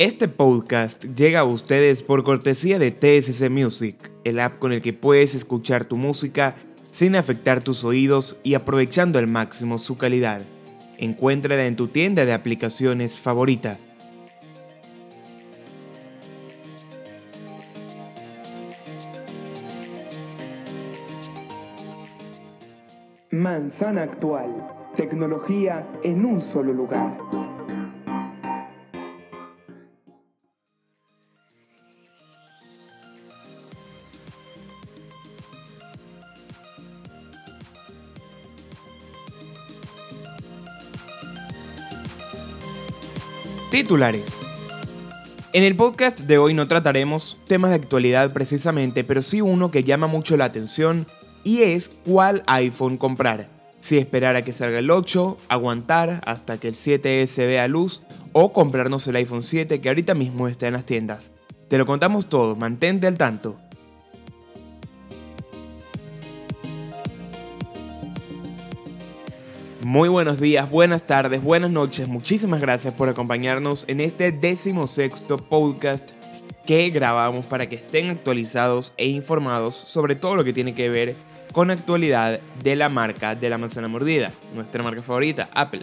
Este podcast llega a ustedes por cortesía de TSC Music, el app con el que puedes escuchar tu música sin afectar tus oídos y aprovechando al máximo su calidad. Encuéntrala en tu tienda de aplicaciones favorita. Manzana Actual. Tecnología en un solo lugar. Titulares. En el podcast de hoy no trataremos temas de actualidad precisamente, pero sí uno que llama mucho la atención y es cuál iPhone comprar. Si esperar a que salga el 8, aguantar hasta que el 7S vea luz o comprarnos el iPhone 7 que ahorita mismo está en las tiendas. Te lo contamos todo, mantente al tanto. Muy buenos días, buenas tardes, buenas noches. Muchísimas gracias por acompañarnos en este decimosexto podcast que grabamos para que estén actualizados e informados sobre todo lo que tiene que ver con actualidad de la marca de la manzana mordida, nuestra marca favorita, Apple.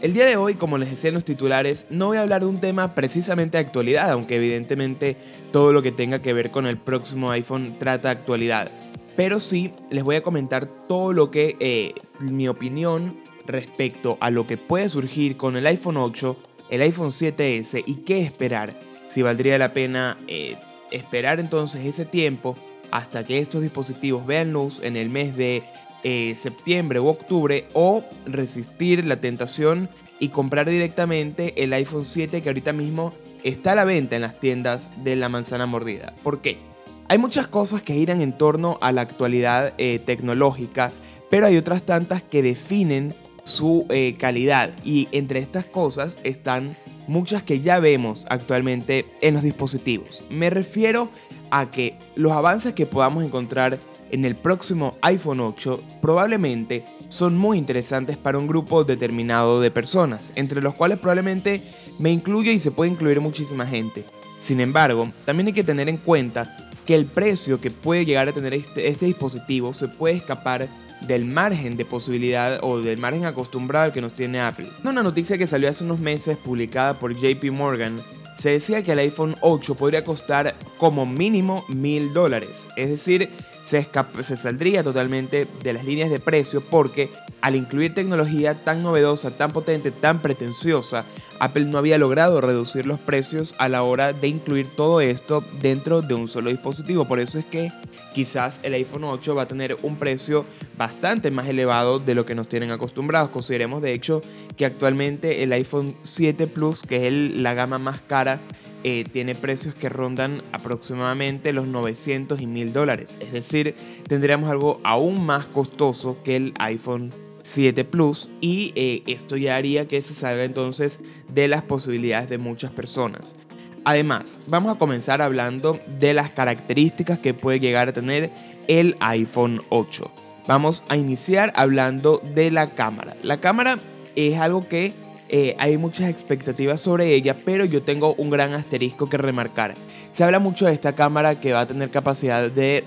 El día de hoy, como les decía en los titulares, no voy a hablar de un tema precisamente de actualidad, aunque evidentemente todo lo que tenga que ver con el próximo iPhone trata actualidad. Pero sí les voy a comentar todo lo que, eh, mi opinión respecto a lo que puede surgir con el iPhone 8, el iPhone 7S y qué esperar. Si valdría la pena eh, esperar entonces ese tiempo hasta que estos dispositivos vean luz en el mes de eh, septiembre u octubre o resistir la tentación y comprar directamente el iPhone 7 que ahorita mismo está a la venta en las tiendas de la manzana mordida. ¿Por qué? Hay muchas cosas que giran en torno a la actualidad eh, tecnológica, pero hay otras tantas que definen su eh, calidad y entre estas cosas están muchas que ya vemos actualmente en los dispositivos. Me refiero a que los avances que podamos encontrar en el próximo iPhone 8 probablemente son muy interesantes para un grupo determinado de personas, entre los cuales probablemente me incluyo y se puede incluir muchísima gente. Sin embargo, también hay que tener en cuenta que el precio que puede llegar a tener este, este dispositivo se puede escapar del margen de posibilidad o del margen acostumbrado que nos tiene Apple. Una noticia que salió hace unos meses publicada por JP Morgan se decía que el iPhone 8 podría costar como mínimo mil dólares. Es decir, se, se, saldría totalmente de las líneas de precio porque al incluir tecnología tan novedosa, tan potente, tan pretenciosa, Apple no había logrado reducir los precios a la hora de incluir todo esto dentro de un solo dispositivo. Por eso es que quizás el iPhone 8 va a tener un precio bastante más elevado de lo que nos tienen acostumbrados. Consideremos de hecho que actualmente el iPhone 7 Plus, que es la gama más cara, eh, tiene precios que rondan aproximadamente los 900 y 1000 dólares. Es decir, tendríamos algo aún más costoso que el iPhone 7 Plus y eh, esto ya haría que se salga entonces de las posibilidades de muchas personas. Además, vamos a comenzar hablando de las características que puede llegar a tener el iPhone 8. Vamos a iniciar hablando de la cámara. La cámara es algo que eh, hay muchas expectativas sobre ella, pero yo tengo un gran asterisco que remarcar. Se habla mucho de esta cámara que va a tener capacidad de,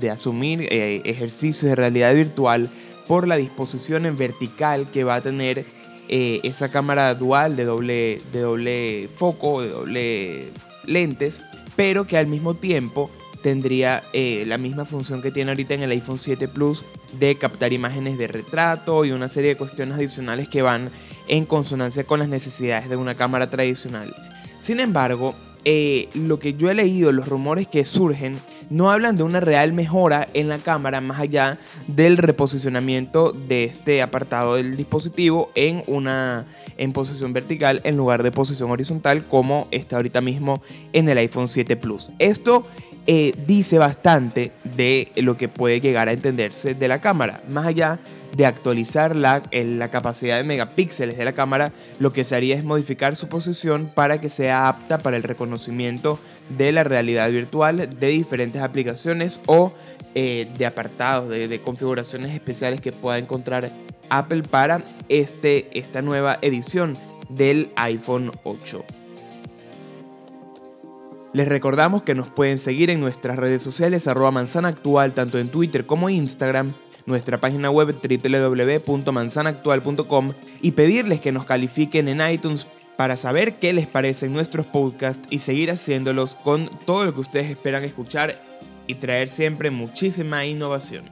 de, asumir eh, ejercicios de realidad virtual por la disposición en vertical que va a tener eh, esa cámara dual de doble, de doble foco, de doble lentes, pero que al mismo tiempo tendría la misma función que tiene ahorita en el iPhone 7 Plus de captar imágenes de retrato y una serie de cuestiones adicionales que van en consonancia con las necesidades de una cámara tradicional. Sin embargo, eh, lo que yo he leído, los rumores que surgen, no hablan de una real mejora en la cámara más allá del reposicionamiento de este apartado del dispositivo en una en posición vertical en lugar de posición horizontal como está ahorita mismo en el iPhone 7 Plus. Esto eh, dice bastante de lo que puede llegar a entenderse de la cámara. Más allá de actualizar la, la capacidad de megapíxeles de la cámara, lo que se haría es modificar su posición para que sea apta para el reconocimiento de la realidad virtual de diferentes aplicaciones o eh, de apartados, de, configuraciones especiales que pueda encontrar Apple para este, esta nueva edición del iPhone 8. Les recordamos que nos pueden seguir en nuestras redes sociales arroba manzana actual tanto en Twitter como Instagram, nuestra página web www.manzanaactual.com y pedirles que nos califiquen en iTunes para saber qué les parecen nuestros podcasts y seguir haciéndolos con todo lo que ustedes esperan escuchar y traer siempre muchísima innovación.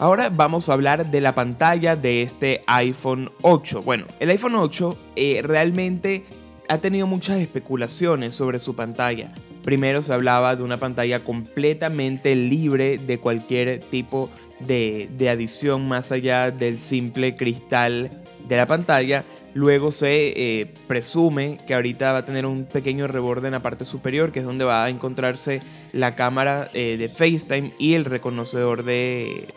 Ahora vamos a hablar de la pantalla de este iPhone 8. Bueno, el iPhone 8 eh, realmente ha tenido muchas especulaciones sobre su pantalla. Primero se hablaba de una pantalla completamente libre de cualquier tipo de, de adición más allá del simple cristal de la pantalla. Luego se eh, presume que ahorita va a tener un pequeño reborde en la parte superior, que es donde va a encontrarse la cámara eh, de FaceTime y el reconocedor de,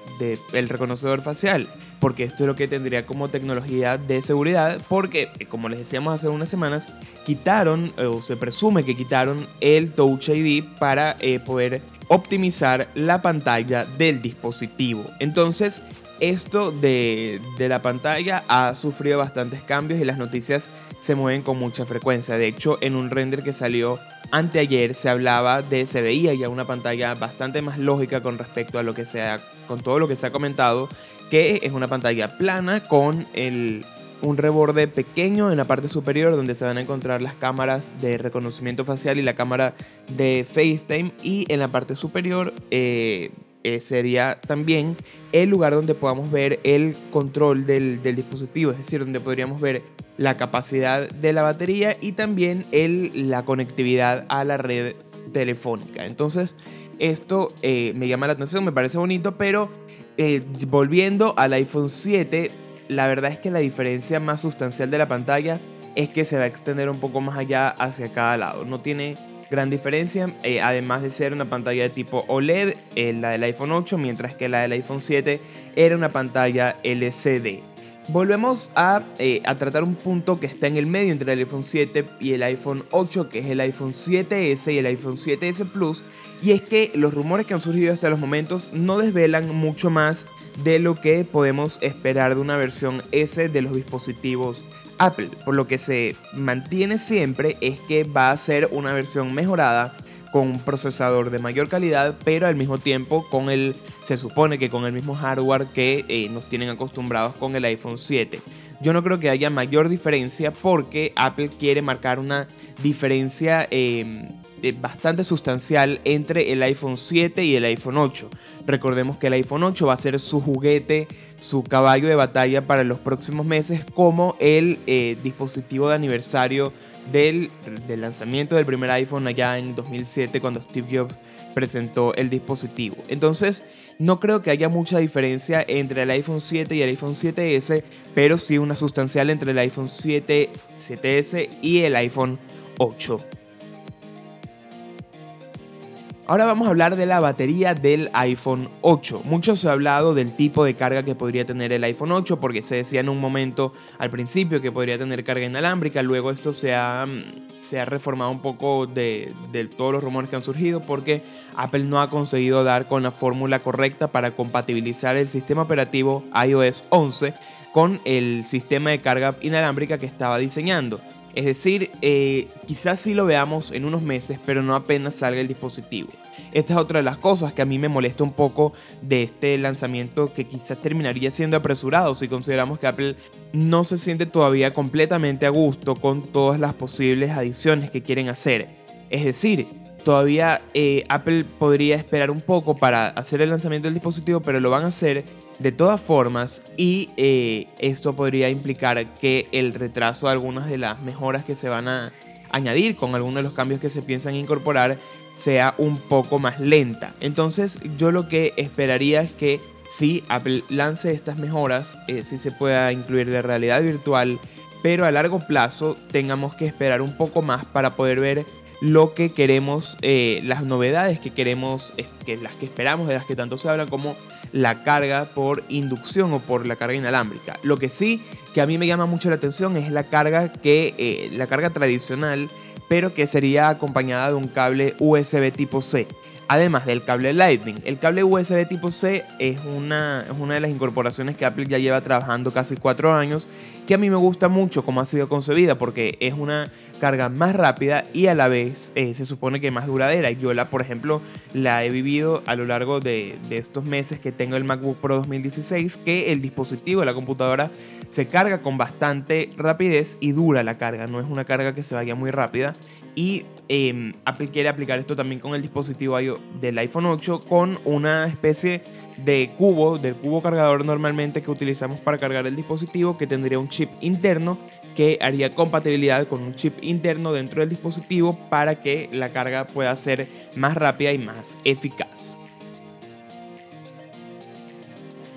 el reconocedor facial. Porque esto es lo que tendría como tecnología de seguridad. Porque, eh, como les decíamos hace unas semanas, quitaron, o se presume que quitaron el Touch ID para poder optimizar la pantalla del dispositivo. Entonces, esto de, la pantalla ha sufrido bastantes cambios y las noticias se mueven con mucha frecuencia. De hecho, en un render que salió anteayer se hablaba de, se veía ya una pantalla bastante más lógica con respecto a lo que sea, con todo lo que se ha comentado, que es una pantalla plana con el, un reborde pequeño en la parte superior donde se van a encontrar las cámaras de reconocimiento facial y la cámara de FaceTime y en la parte superior eh, eh, sería también el lugar donde podamos ver el control del, dispositivo, es decir, donde podríamos ver la capacidad de la batería y también el, la conectividad a la red telefónica. Entonces, esto eh, me llama la atención, me parece bonito, pero eh, volviendo al iPhone 7, la verdad es que la diferencia más sustancial de la pantalla es que se va a extender un poco más allá hacia cada lado. No tiene gran diferencia, eh, además de ser una pantalla de tipo OLED, eh, la del iPhone 8, mientras que la del iPhone 7 era una pantalla LCD. Volvemos a, eh, a, tratar un punto que está en el medio entre el iPhone 7 y el iPhone 8, que es el iPhone 7S y el iPhone 7S Plus, y es que los rumores que han surgido hasta los momentos no desvelan mucho más de lo que podemos esperar de una versión S de los dispositivos Apple. Por lo que se mantiene siempre es que va a ser una versión mejorada con un procesador de mayor calidad, pero al mismo tiempo con el, se supone que con el mismo hardware que eh, nos tienen acostumbrados con el iPhone 7. Yo no creo que haya mayor diferencia porque Apple quiere marcar una diferencia eh, bastante sustancial entre el iPhone 7 y el iPhone 8. Recordemos que el iPhone 8 va a ser su juguete, su caballo de batalla para los próximos meses como el eh, dispositivo de aniversario del, del, lanzamiento del primer iPhone allá en 2007 cuando Steve Jobs presentó el dispositivo. Entonces, no creo que haya mucha diferencia entre el iPhone 7 y el iPhone 7S, pero sí una sustancial entre el iPhone 7, 7S y el iPhone 8. Ahora vamos a hablar de la batería del iPhone 8. Mucho se ha hablado del tipo de carga que podría tener el iPhone 8 porque se decía en un momento al principio que podría tener carga inalámbrica, luego esto se ha, mm, se ha reformado un poco de, de todos los rumores que han surgido porque Apple no ha conseguido dar con la fórmula correcta para compatibilizar el sistema operativo iOS 11 con el sistema de carga inalámbrica que estaba diseñando. Es decir, eh, quizás sí lo veamos en unos meses, pero no apenas salga el dispositivo. Esta es otra de las cosas que a mí me molesta un poco de este lanzamiento que quizás terminaría siendo apresurado si consideramos que Apple no se siente todavía completamente a gusto con todas las posibles adiciones que quieren hacer. Es decir, Todavía eh, Apple podría esperar un poco para hacer el lanzamiento del dispositivo, pero lo van a hacer de todas formas y eh, esto podría implicar que el retraso de algunas de las mejoras que se van a añadir con algunos de los cambios que se piensan incorporar sea un poco más lenta. Entonces yo lo que esperaría es que si Apple lance estas mejoras, eh, si se pueda incluir la realidad virtual, pero a largo plazo tengamos que esperar un poco más para poder ver lo que queremos, eh, las novedades que queremos, que las que esperamos, de las que tanto se habla, como la carga por inducción o por la carga inalámbrica. Lo que sí que a mí me llama mucho la atención es la carga que, eh, la carga tradicional, pero que sería acompañada de un cable USB tipo C. Además del cable Lightning, el cable USB tipo C es una, es una de las incorporaciones que Apple ya lleva trabajando casi cuatro años que a mí me gusta mucho cómo ha sido concebida porque es una carga más rápida y a la vez eh, se supone que más duradera. Yo la, por ejemplo, la he vivido a lo largo de, estos meses que tengo el MacBook Pro 2016, que el dispositivo, la computadora, se carga con bastante rapidez y dura la carga. No es una carga que se vaya muy rápida. Y eh, Apple quiere aplicar esto también con el dispositivo del iPhone 8 con una especie de cubo, del cubo cargador normalmente que utilizamos para cargar el dispositivo, que tendría un chip interno que haría compatibilidad con un chip interno dentro del dispositivo para que la carga pueda ser más rápida y más eficaz.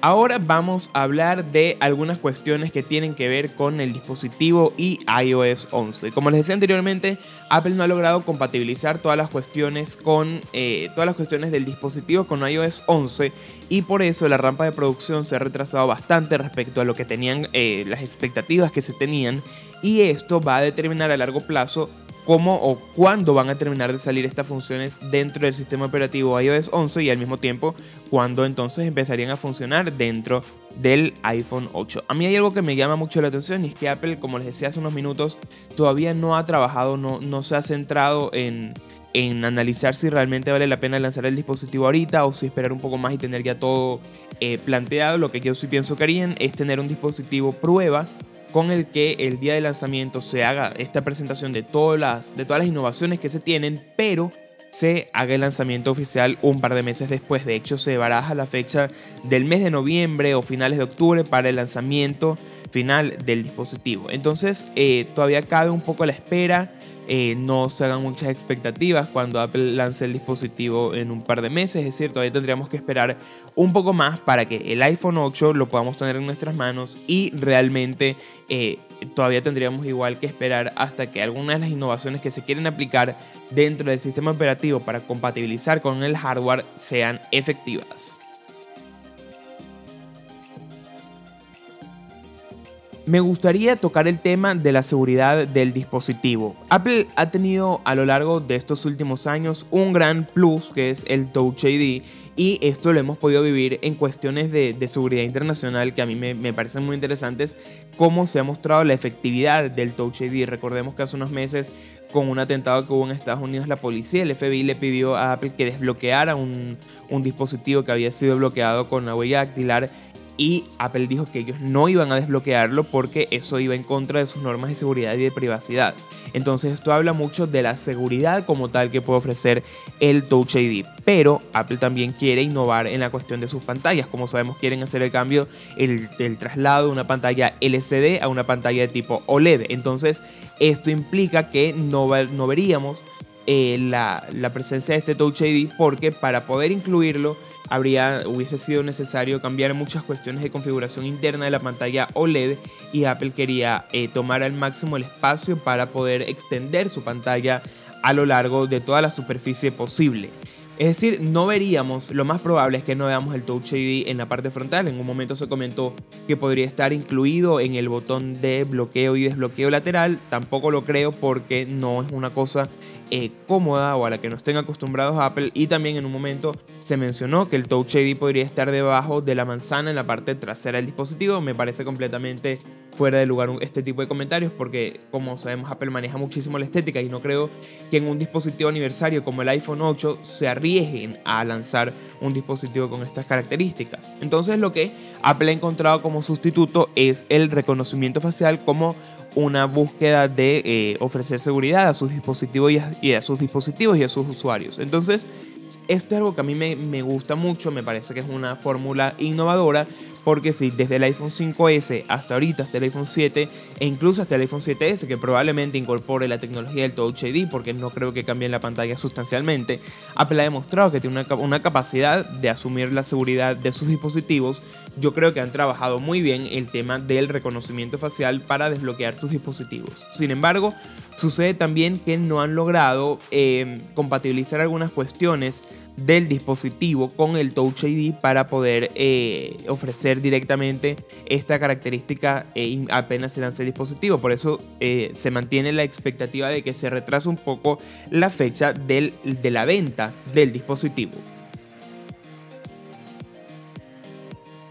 Ahora vamos a hablar de algunas cuestiones que tienen que ver con el dispositivo y iOS 11. Como les decía anteriormente, Apple no ha logrado compatibilizar todas las cuestiones con eh, todas las cuestiones del dispositivo con iOS 11 y por eso la rampa de producción se ha retrasado bastante respecto a lo que tenían eh, las expectativas que se tenían y esto va a determinar a largo plazo cómo o cuándo van a terminar de salir estas funciones dentro del sistema operativo iOS 11 y al mismo tiempo cuándo entonces empezarían a funcionar dentro del iPhone 8. A mí hay algo que me llama mucho la atención y es que Apple, como les decía hace unos minutos, todavía no ha trabajado, no, no se ha centrado en, en analizar si realmente vale la pena lanzar el dispositivo ahorita o si esperar un poco más y tener ya todo eh, planteado. Lo que yo sí pienso que harían es tener un dispositivo prueba con el que el día de lanzamiento se haga esta presentación de todas las, de todas las innovaciones que se tienen, pero se haga el lanzamiento oficial un par de meses después. De hecho, se baraja la fecha del mes de noviembre o finales de octubre para el lanzamiento final del dispositivo. Entonces, eh, todavía cabe un poco la espera. Eh, no se hagan muchas expectativas cuando Apple lance el dispositivo en un par de meses. Es decir, todavía tendríamos que esperar un poco más para que el iPhone 8 lo podamos tener en nuestras manos y realmente eh, todavía tendríamos igual que esperar hasta que algunas de las innovaciones que se quieren aplicar dentro del sistema operativo para compatibilizar con el hardware sean efectivas. Me gustaría tocar el tema de la seguridad del dispositivo. Apple ha tenido a lo largo de estos últimos años un gran plus que es el Touch ID y esto lo hemos podido vivir en cuestiones de, seguridad internacional que a mí me, parecen muy interesantes, cómo se ha mostrado la efectividad del Touch ID. Recordemos que hace unos meses con un atentado que hubo en Estados Unidos, la policía, el FBI le pidió a Apple que desbloqueara un, un dispositivo que había sido bloqueado con la huella dactilar y Apple dijo que ellos no iban a desbloquearlo porque eso iba en contra de sus normas de seguridad y de privacidad. Entonces esto habla mucho de la seguridad como tal que puede ofrecer el Touch ID. Pero Apple también quiere innovar en la cuestión de sus pantallas. Como sabemos quieren hacer el cambio, el, traslado de una pantalla LCD a una pantalla de tipo OLED. Entonces esto implica que no, no veríamos eh, la, presencia de este Touch ID porque para poder incluirlo habría, hubiese sido necesario cambiar muchas cuestiones de configuración interna de la pantalla OLED y Apple quería eh, tomar al máximo el espacio para poder extender su pantalla a lo largo de toda la superficie posible. Es decir, no veríamos, lo más probable es que no veamos el Touch ID en la parte frontal. En un momento se comentó que podría estar incluido en el botón de bloqueo y desbloqueo lateral. Tampoco lo creo porque no es una cosa eh, cómoda o a la que no estén acostumbrados Apple. Y también en un momento se mencionó que el Touch ID podría estar debajo de la manzana en la parte trasera del dispositivo. Me parece completamente fuera de lugar este tipo de comentarios porque como sabemos Apple maneja muchísimo la estética y no creo que en un dispositivo aniversario como el iPhone 8 se arriesguen a lanzar un dispositivo con estas características. Entonces lo que Apple ha encontrado como sustituto es el reconocimiento facial como una búsqueda de eh, ofrecer seguridad a sus dispositivos y a, sus dispositivos y a sus usuarios. Entonces, esto es algo que a mí me, me gusta mucho, me parece que es una fórmula innovadora porque si desde el iPhone 5S hasta ahorita, hasta el iPhone 7 e incluso hasta el iPhone 7S, que probablemente incorpore la tecnología del Touch ID, porque no creo que cambie la pantalla sustancialmente, Apple ha demostrado que tiene una, una capacidad de asumir la seguridad de sus dispositivos. Yo creo que han trabajado muy bien el tema del reconocimiento facial para desbloquear sus dispositivos. Sin embargo, sucede también que no han logrado eh, compatibilizar algunas cuestiones del dispositivo con el Touch ID para poder eh, ofrecer directamente esta característica eh, apenas se lance el dispositivo. Por eso eh, se mantiene la expectativa de que se retrase un poco la fecha de la venta del dispositivo.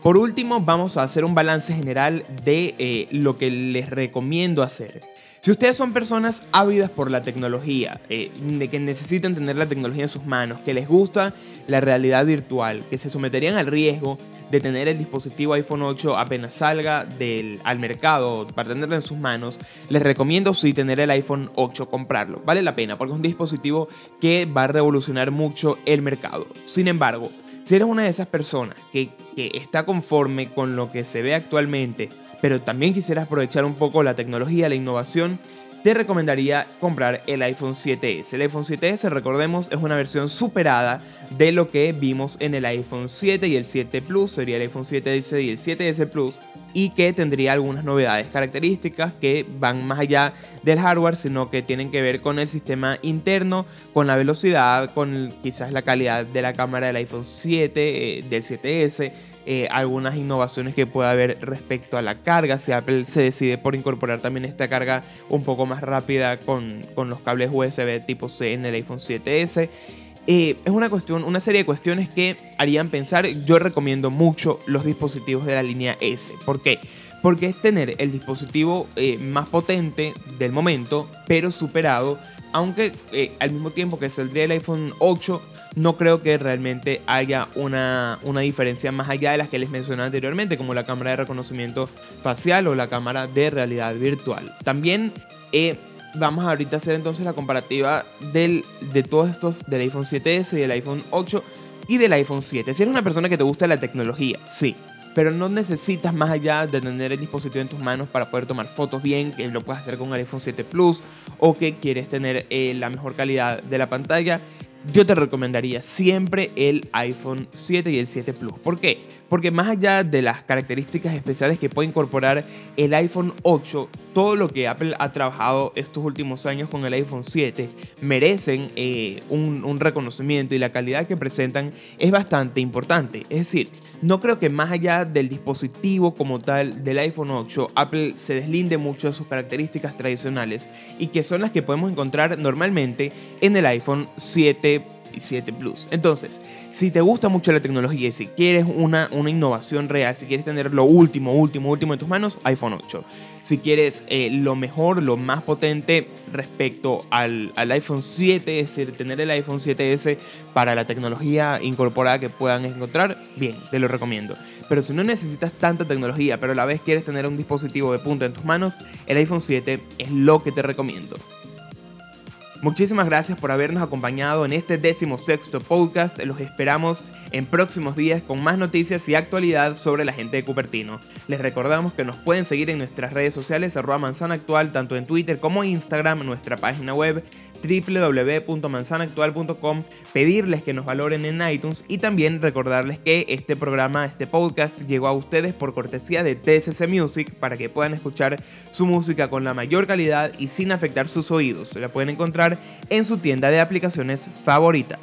Por último, vamos a hacer un balance general de lo que les recomiendo hacer. Si ustedes son personas ávidas por la tecnología, eh, de que necesitan tener la tecnología en sus manos, que les gusta la realidad virtual, que se someterían al riesgo de tener el dispositivo iPhone 8 apenas salga del, al mercado para tenerlo en sus manos, les recomiendo sí tener el iPhone 8, comprarlo. Vale la pena porque es un dispositivo que va a revolucionar mucho el mercado. Sin embargo, si eres una de esas personas que, que está conforme con lo que se ve actualmente, pero también quisieras aprovechar un poco la tecnología, la innovación, te recomendaría comprar el iPhone 7S. El iPhone 7S, recordemos, es una versión superada de lo que vimos en el iPhone 7 y el 7 Plus, sería el iPhone 7S y el 7S Plus, y que tendría algunas novedades características que van más allá del hardware, sino que tienen que ver con el sistema interno, con la velocidad, con quizás la calidad de la cámara del iPhone 7, eh, del 7S eh, algunas innovaciones que pueda haber respecto a la carga, si Apple se decide por incorporar también esta carga un poco más rápida con, con los cables USB tipo C en el iPhone 7S. Eh, es una cuestión, una serie de cuestiones que harían pensar. Yo recomiendo mucho los dispositivos de la línea S. ¿Por qué? Porque es tener el dispositivo eh, más potente del momento, pero superado. Aunque al mismo tiempo que saldría el iPhone 8 no creo que realmente haya una, diferencia más allá de las que les mencioné anteriormente, como la cámara de reconocimiento facial o la cámara de realidad virtual. También eh, vamos ahorita a hacer entonces la comparativa del, de todos estos del iPhone 7S, del iPhone 8 y del iPhone 7. Si eres una persona que te gusta la tecnología, sí. Pero no necesitas más allá de tener el dispositivo en tus manos para poder tomar fotos bien, que lo puedes hacer con el iPhone 7 Plus o que quieres tener eh, la mejor calidad de la pantalla yo te recomendaría siempre el iPhone 7 y el 7 Plus. ¿Por qué? Porque más allá de las características especiales que puede incorporar el iPhone 8, todo lo que Apple ha trabajado estos últimos años con el iPhone 7 merecen eh, un, un, reconocimiento y la calidad que presentan es bastante importante. Es decir, no creo que más allá del dispositivo como tal del iPhone 8, Apple se deslinde mucho de sus características tradicionales y que son las que podemos encontrar normalmente en el iPhone 7 y 7 Plus. Entonces, si te gusta mucho la tecnología y si quieres una, una innovación real, si quieres tener lo último, último, último en tus manos, iPhone 8. Si quieres eh, lo mejor, lo más potente respecto al, al, iPhone 7, es decir, tener el iPhone 7S para la tecnología incorporada que puedan encontrar, bien, te lo recomiendo. Pero si no necesitas tanta tecnología, pero a la vez quieres tener un dispositivo de punta en tus manos, el iPhone 7 es lo que te recomiendo. Muchísimas gracias por habernos acompañado en este décimo sexto podcast. Los esperamos en próximos días con más noticias y actualidad sobre la gente de Cupertino. Les recordamos que nos pueden seguir en nuestras redes sociales arroba manzana actual, tanto en Twitter como Instagram, nuestra página web www.manzanaactual.com, pedirles que nos valoren en iTunes y también recordarles que este programa, este podcast llegó a ustedes por cortesía de TSC Music para que puedan escuchar su música con la mayor calidad y sin afectar sus oídos. La pueden encontrar en su tienda de aplicaciones favorita.